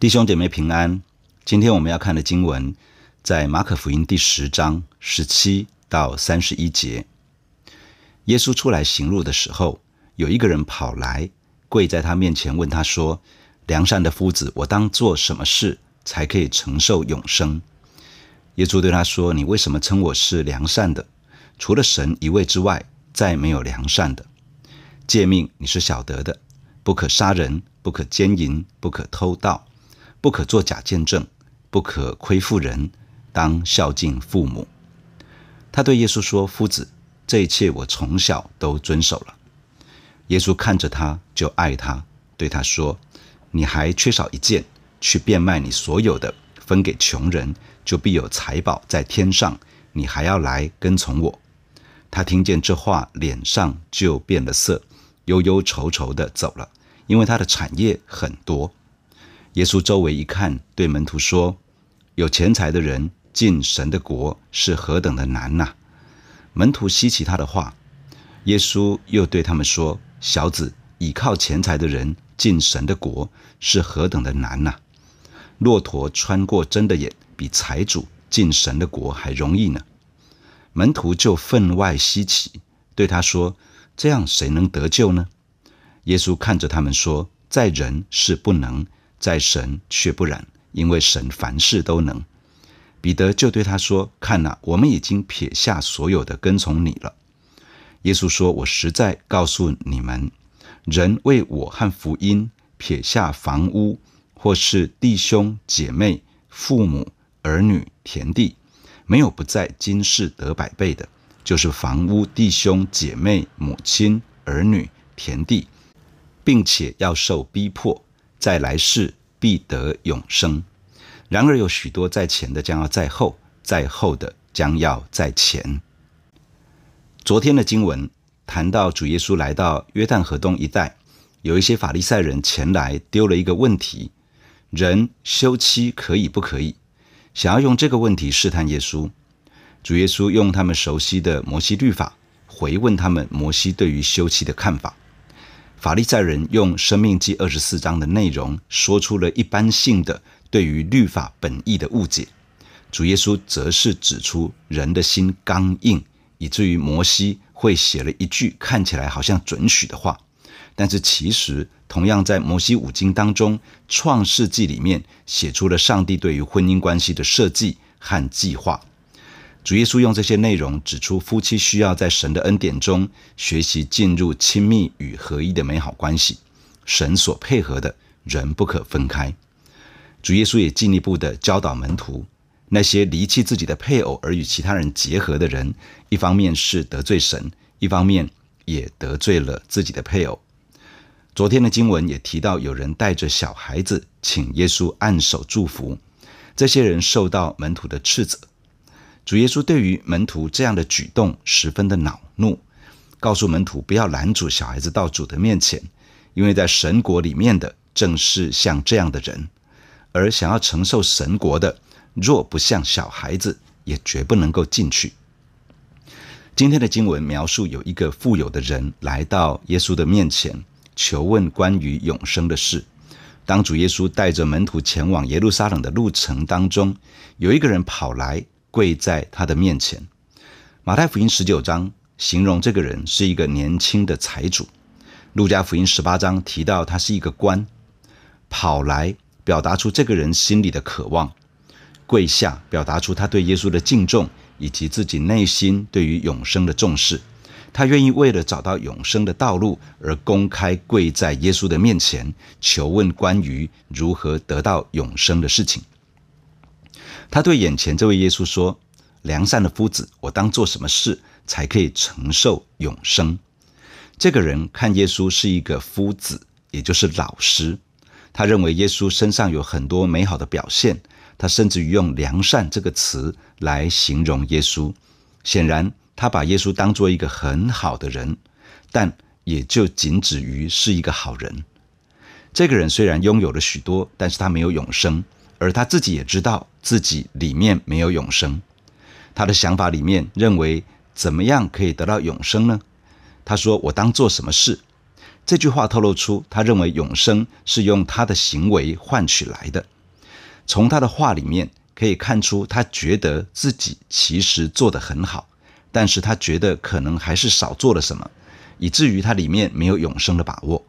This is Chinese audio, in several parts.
弟兄姐妹平安。今天我们要看的经文在马可福音第十章十七到三十一节。耶稣出来行路的时候，有一个人跑来，跪在他面前，问他说：“良善的夫子，我当做什么事才可以承受永生？”耶稣对他说：“你为什么称我是良善的？除了神一位之外，再没有良善的。诫命你是晓得的，不可杀人，不可奸淫，不可偷盗。”不可作假见证，不可亏负人，当孝敬父母。他对耶稣说：“夫子，这一切我从小都遵守了。”耶稣看着他，就爱他，对他说：“你还缺少一件，去变卖你所有的，分给穷人，就必有财宝在天上。你还要来跟从我。”他听见这话，脸上就变了色，忧忧愁愁地走了，因为他的产业很多。耶稣周围一看，对门徒说：“有钱财的人进神的国是何等的难呐！”门徒稀奇他的话。耶稣又对他们说：“小子，倚靠钱财的人进神的国是何等的难呐！骆驼穿过针的眼，比财主进神的国还容易呢。”门徒就分外稀奇，对他说：“这样谁能得救呢？”耶稣看着他们说：“在人是不能。”在神却不然，因为神凡事都能。彼得就对他说：“看哪，我们已经撇下所有的，跟从你了。”耶稣说：“我实在告诉你们，人为我和福音撇下房屋，或是弟兄姐妹、父母、儿女、田地，没有不在今世得百倍的，就是房屋、弟兄姐妹、母亲、儿女、田地，并且要受逼迫。”在来世必得永生。然而有许多在前的将要在后，在后的将要在前。昨天的经文谈到主耶稣来到约旦河东一带，有一些法利赛人前来丢了一个问题：人休妻可以不可以？想要用这个问题试探耶稣。主耶稣用他们熟悉的摩西律法回问他们摩西对于休妻的看法。法利赛人用《生命记》二十四章的内容，说出了一般性的对于律法本意的误解。主耶稣则是指出人的心刚硬，以至于摩西会写了一句看起来好像准许的话，但是其实同样在摩西五经当中，《创世纪》里面写出了上帝对于婚姻关系的设计和计划。主耶稣用这些内容指出，夫妻需要在神的恩典中学习进入亲密与合一的美好关系。神所配合的人不可分开。主耶稣也进一步的教导门徒，那些离弃自己的配偶而与其他人结合的人，一方面是得罪神，一方面也得罪了自己的配偶。昨天的经文也提到，有人带着小孩子请耶稣按手祝福，这些人受到门徒的斥责。主耶稣对于门徒这样的举动十分的恼怒，告诉门徒不要拦阻小孩子到主的面前，因为在神国里面的正是像这样的人，而想要承受神国的，若不像小孩子，也绝不能够进去。今天的经文描述有一个富有的人来到耶稣的面前，求问关于永生的事。当主耶稣带着门徒前往耶路撒冷的路程当中，有一个人跑来。跪在他的面前。马太福音十九章形容这个人是一个年轻的财主。路加福音十八章提到他是一个官，跑来表达出这个人心里的渴望，跪下表达出他对耶稣的敬重以及自己内心对于永生的重视。他愿意为了找到永生的道路而公开跪在耶稣的面前，求问关于如何得到永生的事情。他对眼前这位耶稣说：“良善的夫子，我当做什么事才可以承受永生？”这个人看耶稣是一个夫子，也就是老师。他认为耶稣身上有很多美好的表现，他甚至于用“良善”这个词来形容耶稣。显然，他把耶稣当做一个很好的人，但也就仅止于是一个好人。这个人虽然拥有了许多，但是他没有永生。而他自己也知道自己里面没有永生，他的想法里面认为怎么样可以得到永生呢？他说：“我当做什么事？”这句话透露出他认为永生是用他的行为换取来的。从他的话里面可以看出，他觉得自己其实做得很好，但是他觉得可能还是少做了什么，以至于他里面没有永生的把握。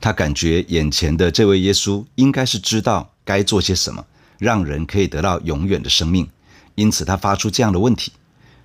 他感觉眼前的这位耶稣应该是知道该做些什么，让人可以得到永远的生命，因此他发出这样的问题：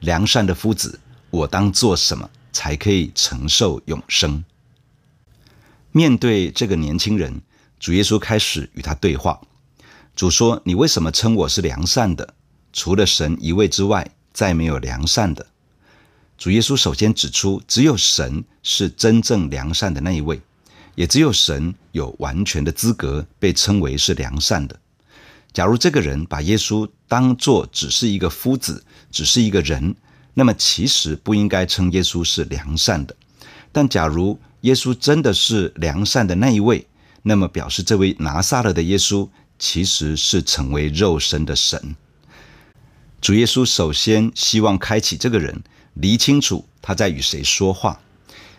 良善的夫子，我当做什么才可以承受永生？面对这个年轻人，主耶稣开始与他对话。主说：“你为什么称我是良善的？除了神一位之外，再没有良善的。”主耶稣首先指出，只有神是真正良善的那一位，也只有神有完全的资格被称为是良善的。假如这个人把耶稣当作只是一个夫子，只是一个人，那么其实不应该称耶稣是良善的。但假如耶稣真的是良善的那一位，那么表示这位拿撒勒的耶稣。其实是成为肉身的神。主耶稣首先希望开启这个人，厘清楚他在与谁说话。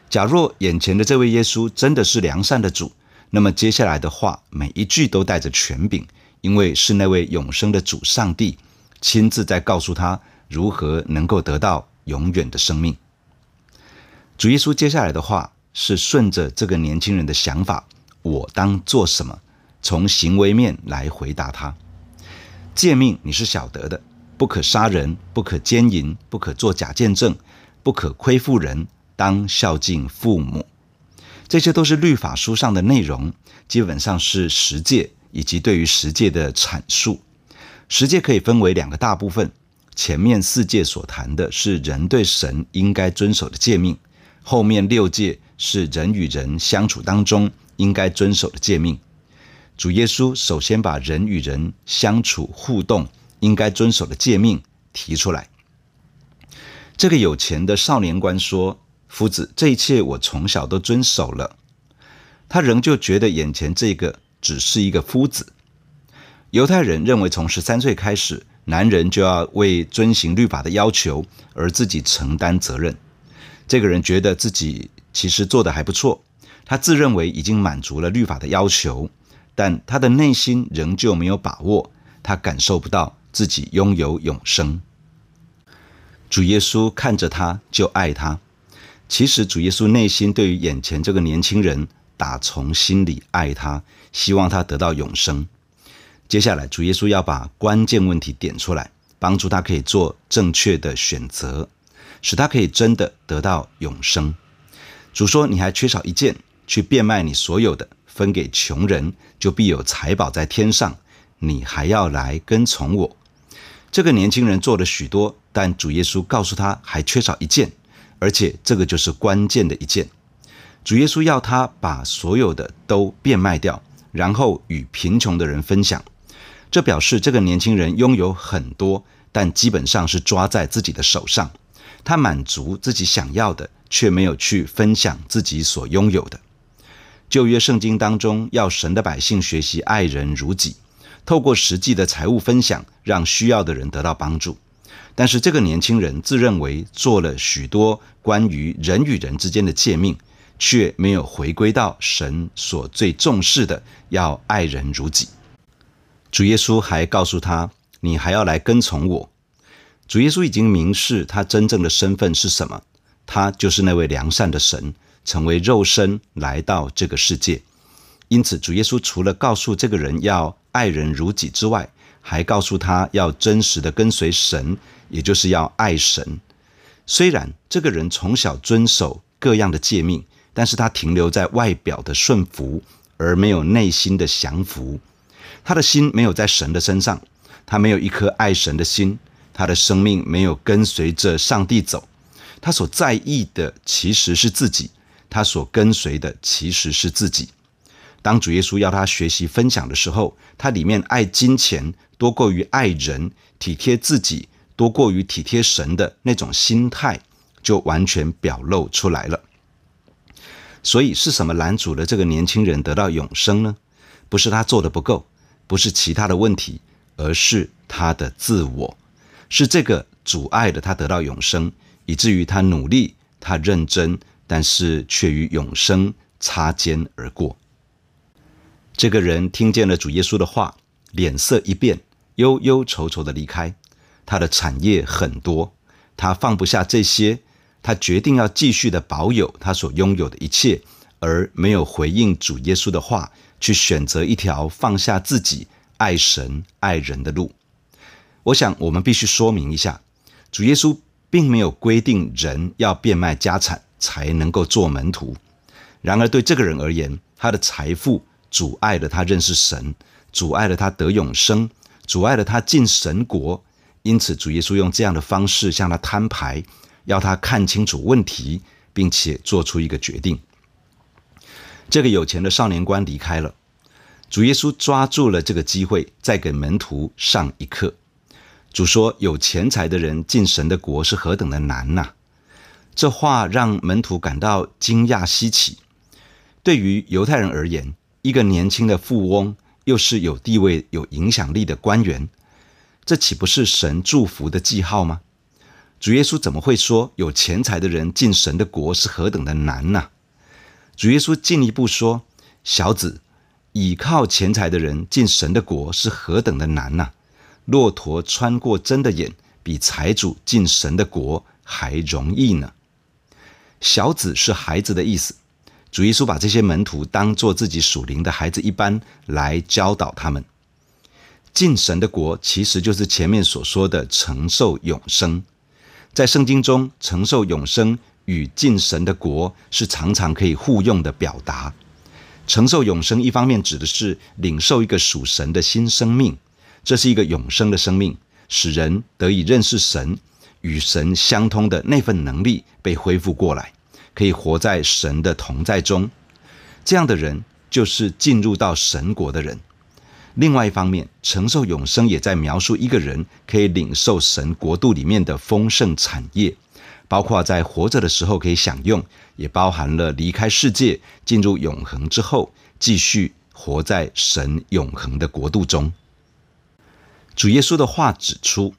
假若眼前的这位耶稣真的是良善的主，那么接下来的话每一句都带着权柄，因为是那位永生的主上帝亲自在告诉他如何能够得到永远的生命。主耶稣接下来的话是顺着这个年轻人的想法，我当做什么？从行为面来回答他，诫命你是晓得的，不可杀人，不可奸淫，不可作假见证，不可亏负人，当孝敬父母。这些都是律法书上的内容，基本上是十诫以及对于十诫的阐述。十诫可以分为两个大部分，前面四诫所谈的是人对神应该遵守的诫命，后面六诫是人与人相处当中应该遵守的诫命。主耶稣首先把人与人相处互动应该遵守的诫命提出来。这个有钱的少年官说：“夫子，这一切我从小都遵守了。”他仍旧觉得眼前这个只是一个夫子。犹太人认为，从十三岁开始，男人就要为遵行律法的要求而自己承担责任。这个人觉得自己其实做得还不错，他自认为已经满足了律法的要求。但他的内心仍旧没有把握，他感受不到自己拥有永生。主耶稣看着他就爱他。其实主耶稣内心对于眼前这个年轻人，打从心里爱他，希望他得到永生。接下来，主耶稣要把关键问题点出来，帮助他可以做正确的选择，使他可以真的得到永生。主说：“你还缺少一件，去变卖你所有的。”分给穷人，就必有财宝在天上。你还要来跟从我。这个年轻人做了许多，但主耶稣告诉他还缺少一件，而且这个就是关键的一件。主耶稣要他把所有的都变卖掉，然后与贫穷的人分享。这表示这个年轻人拥有很多，但基本上是抓在自己的手上。他满足自己想要的，却没有去分享自己所拥有的。旧约圣经当中，要神的百姓学习爱人如己，透过实际的财物分享，让需要的人得到帮助。但是这个年轻人自认为做了许多关于人与人之间的诫命，却没有回归到神所最重视的，要爱人如己。主耶稣还告诉他：“你还要来跟从我。”主耶稣已经明示他真正的身份是什么，他就是那位良善的神。成为肉身来到这个世界，因此主耶稣除了告诉这个人要爱人如己之外，还告诉他要真实的跟随神，也就是要爱神。虽然这个人从小遵守各样的诫命，但是他停留在外表的顺服，而没有内心的降服。他的心没有在神的身上，他没有一颗爱神的心，他的生命没有跟随着上帝走。他所在意的其实是自己。他所跟随的其实是自己。当主耶稣要他学习分享的时候，他里面爱金钱多过于爱人，体贴自己多过于体贴神的那种心态，就完全表露出来了。所以是什么拦阻了这个年轻人得到永生呢？不是他做的不够，不是其他的问题，而是他的自我，是这个阻碍了他得到永生，以至于他努力，他认真。但是却与永生擦肩而过。这个人听见了主耶稣的话，脸色一变，忧忧愁愁的离开。他的产业很多，他放不下这些，他决定要继续的保有他所拥有的一切，而没有回应主耶稣的话，去选择一条放下自己、爱神爱人的路。我想，我们必须说明一下，主耶稣并没有规定人要变卖家产才能够做门徒。然而，对这个人而言，他的财富。阻碍了他认识神，阻碍了他得永生，阻碍了他进神国。因此，主耶稣用这样的方式向他摊牌，要他看清楚问题，并且做出一个决定。这个有钱的少年官离开了，主耶稣抓住了这个机会，再给门徒上一课。主说：“有钱财的人进神的国是何等的难呐！”这话让门徒感到惊讶稀奇。对于犹太人而言，一个年轻的富翁，又是有地位、有影响力的官员，这岂不是神祝福的记号吗？主耶稣怎么会说有钱财的人进神的国是何等的难呢？主耶稣进一步说：“小子，倚靠钱财的人进神的国是何等的难呢？骆驼穿过针的眼，比财主进神的国还容易呢。”小子是孩子的意思。主耶稣把这些门徒当做自己属灵的孩子一般来教导他们。进神的国其实就是前面所说的承受永生。在圣经中，承受永生与进神的国是常常可以互用的表达。承受永生一方面指的是领受一个属神的新生命，这是一个永生的生命，使人得以认识神，与神相通的那份能力被恢复过来。可以活在神的同在中，这样的人就是进入到神国的人。另外一方面，承受永生也在描述一个人可以领受神国度里面的丰盛产业，包括在活着的时候可以享用，也包含了离开世界进入永恒之后，继续活在神永恒的国度中。主耶稣的话指出，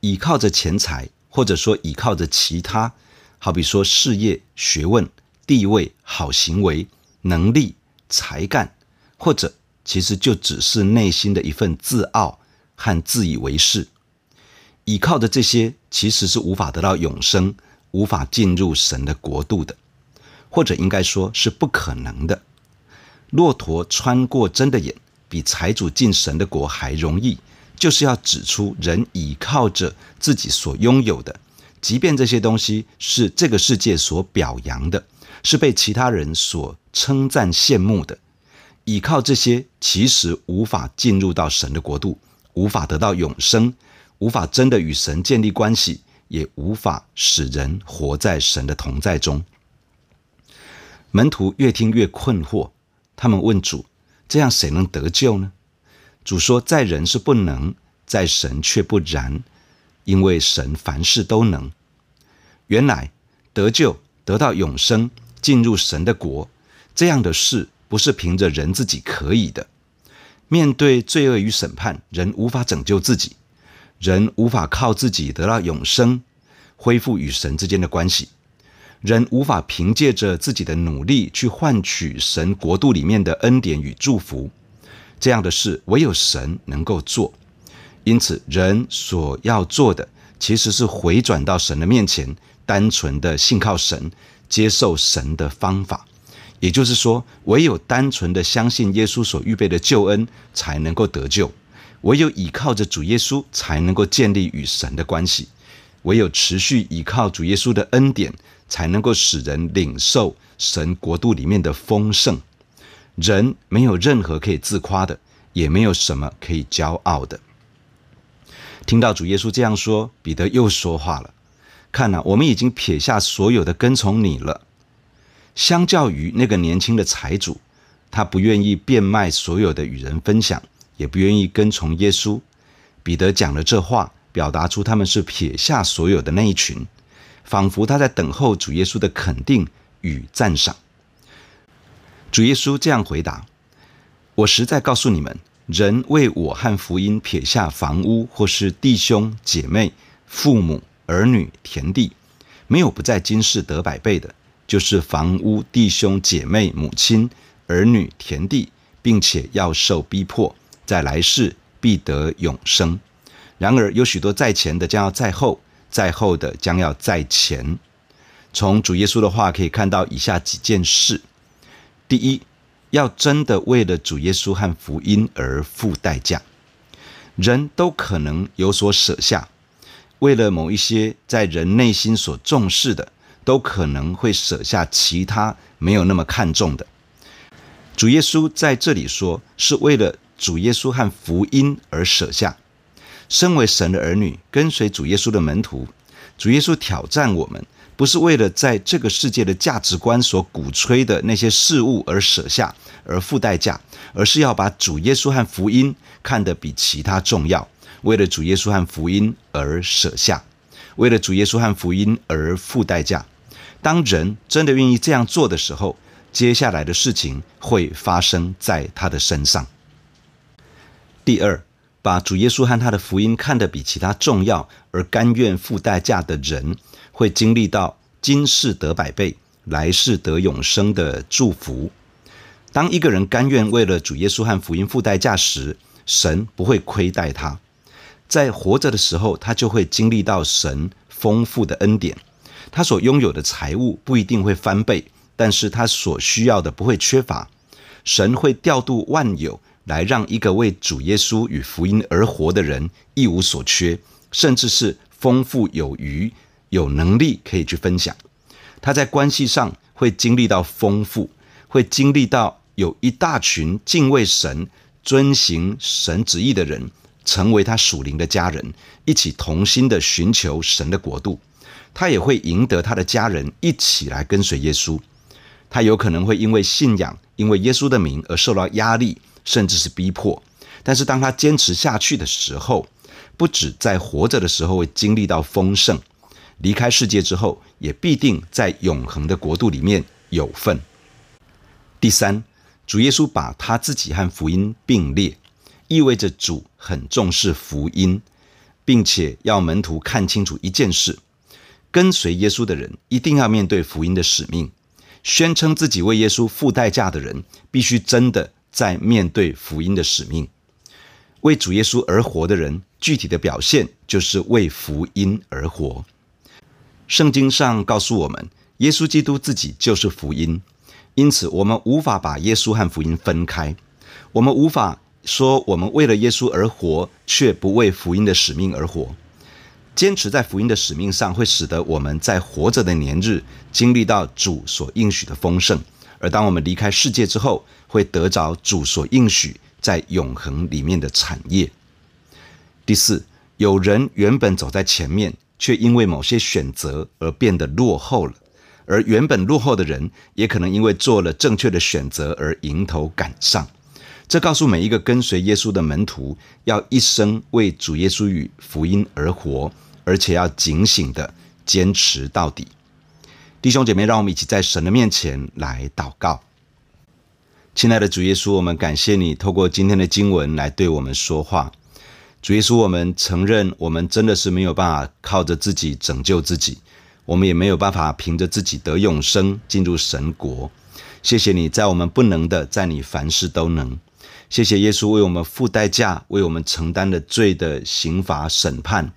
倚靠着钱财，或者说倚靠着其他。好比说事业、学问、地位、好行为、能力、才干，或者其实就只是内心的一份自傲和自以为是。倚靠的这些，其实是无法得到永生、无法进入神的国度的，或者应该说是不可能的。骆驼穿过针的眼，比财主进神的国还容易，就是要指出人倚靠着自己所拥有的。即便这些东西是这个世界所表扬的，是被其他人所称赞羡慕的，依靠这些其实无法进入到神的国度，无法得到永生，无法真的与神建立关系，也无法使人活在神的同在中。门徒越听越困惑，他们问主：“这样谁能得救呢？”主说：“在人是不能，在神却不然。”因为神凡事都能，原来得救、得到永生、进入神的国，这样的事不是凭着人自己可以的。面对罪恶与审判，人无法拯救自己，人无法靠自己得到永生，恢复与神之间的关系，人无法凭借着自己的努力去换取神国度里面的恩典与祝福。这样的事唯有神能够做。因此，人所要做的其实是回转到神的面前，单纯的信靠神，接受神的方法。也就是说，唯有单纯的相信耶稣所预备的救恩，才能够得救；唯有依靠着主耶稣，才能够建立与神的关系；唯有持续依靠主耶稣的恩典，才能够使人领受神国度里面的丰盛。人没有任何可以自夸的，也没有什么可以骄傲的。听到主耶稣这样说，彼得又说话了：“看呐、我们已经撇下所有的跟从你了。相较于那个年轻的财主，他不愿意变卖所有的与人分享，也不愿意跟从耶稣。彼得讲了这话，表达出他们是撇下所有的那一群，仿佛他在等候主耶稣的肯定与赞赏。主耶稣这样回答：我实在告诉你们。”人为我和福音撇下房屋，或是弟兄姐妹、父母、儿女、田地，没有不在今世得百倍的，就是房屋、弟兄、姐妹、母亲、儿女、田地，并且要受逼迫，在来世必得永生。然而有许多在前的将要在后，在后的将要在前。从主耶稣的话可以看到以下几件事：第一，要真的为了主耶稣和福音而付代价。人都可能有所舍下，为了某一些在人内心所重视的，都可能会舍下其他没有那么看重的。主耶稣在这里说，是为了主耶稣和福音而舍下。身为神的儿女，跟随主耶稣的门徒，主耶稣挑战我们，不是为了在这个世界的价值观所鼓吹的那些事物而舍下，而付代价，而是要把主耶稣和福音看得比其他重要，为了主耶稣和福音而舍下，为了主耶稣和福音而付代价。当人真的愿意这样做的时候，接下来的事情会发生在他的身上。第二，把主耶稣和他的福音看得比其他重要，而甘愿付代价的人，会经历到今世得百倍，来世得永生的祝福。当一个人甘愿为了主耶稣和福音付代价时，神不会亏待他。在活着的时候，他就会经历到神丰富的恩典。他所拥有的财物不一定会翻倍，但是他所需要的不会缺乏。神会调度万有，来让一个为主耶稣与福音而活的人一无所缺，甚至是丰富有余。有能力可以去分享，他在关系上会经历到丰富，会经历到有一大群敬畏神、遵行神旨意的人，成为他属灵的家人，一起同心的寻求神的国度。他也会赢得他的家人一起来跟随耶稣。他有可能会因为信仰、因为耶稣的名而受到压力，甚至是逼迫。但是当他坚持下去的时候，不止在活着的时候会经历到丰盛。离开世界之后，也必定在永恒的国度里面有份。第三，主耶稣把他自己和福音并列，意味着主很重视福音，并且要门徒看清楚一件事：跟随耶稣的人一定要面对福音的使命。宣称自己为耶稣付代价的人，必须真的在面对福音的使命。为主耶稣而活的人，具体的表现就是为福音而活。圣经上告诉我们，耶稣基督自己就是福音，因此我们无法把耶稣和福音分开。我们无法说我们为了耶稣而活，却不为福音的使命而活。坚持在福音的使命上，会使得我们在活着的年日经历到主所应许的丰盛；而当我们离开世界之后，会得着主所应许在永恒里面的产业。第四，有人原本走在前面。却因为某些选择而变得落后了，而原本落后的人也可能因为做了正确的选择而迎头赶上。这告诉每一个跟随耶稣的门徒，要一生为主耶稣与福音而活，而且要警醒的坚持到底。弟兄姐妹，让我们一起在神的面前来祷告。亲爱的主耶稣，我们感谢你透过今天的经文来对我们说话。主耶稣，我们承认，我们真的是没有办法靠着自己拯救自己，我们也没有办法凭着自己得永生进入神国。谢谢你在我们不能的，在你凡事都能。谢谢耶稣为我们付代价，为我们承担了罪的刑罚审判，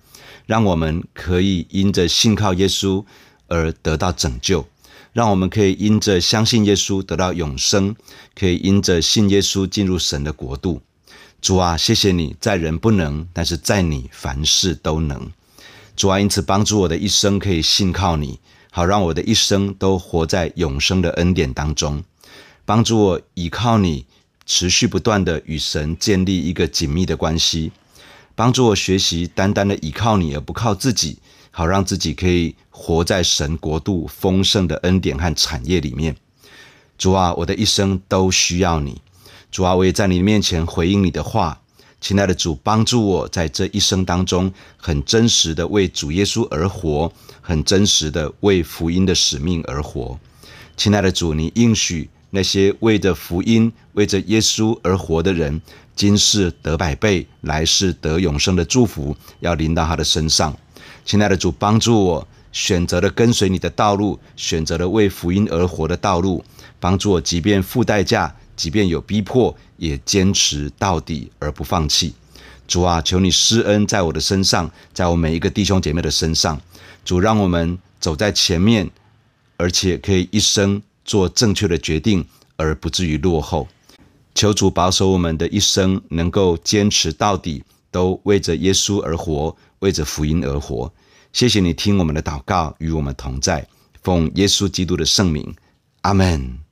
让我们可以因着信靠耶稣而得到拯救，让我们可以因着相信耶稣得到永生，可以因着信耶稣进入神的国度。主啊，谢谢你在人不能，但是在你凡事都能。主啊，因此帮助我的一生可以信靠你，好让我的一生都活在永生的恩典当中。帮助我倚靠你，持续不断的与神建立一个紧密的关系。帮助我学习单单的倚靠你，而不靠自己，好让自己可以活在神国度丰盛的恩典和产业里面。主啊，我的一生都需要你。主啊，我也在你面前回应你的话，亲爱的主，帮助我在这一生当中，很真实的为主耶稣而活，很真实的为福音的使命而活。亲爱的主，你应许那些为着福音、为着耶稣而活的人，今世得百倍，来世得永生的祝福，要临到他的身上。亲爱的主，帮助我选择了跟随你的道路，选择了为福音而活的道路，帮助我，即便付代价，即便有逼迫，也坚持到底而不放弃。主啊，求你施恩在我的身上，在我每一个弟兄姐妹的身上。主，让我们走在前面，而且可以一生做正确的决定，而不至于落后。求主保守我们的一生，能够坚持到底，都为着耶稣而活，为着福音而活。谢谢你听我们的祷告，与我们同在，奉耶稣基督的圣名，阿门。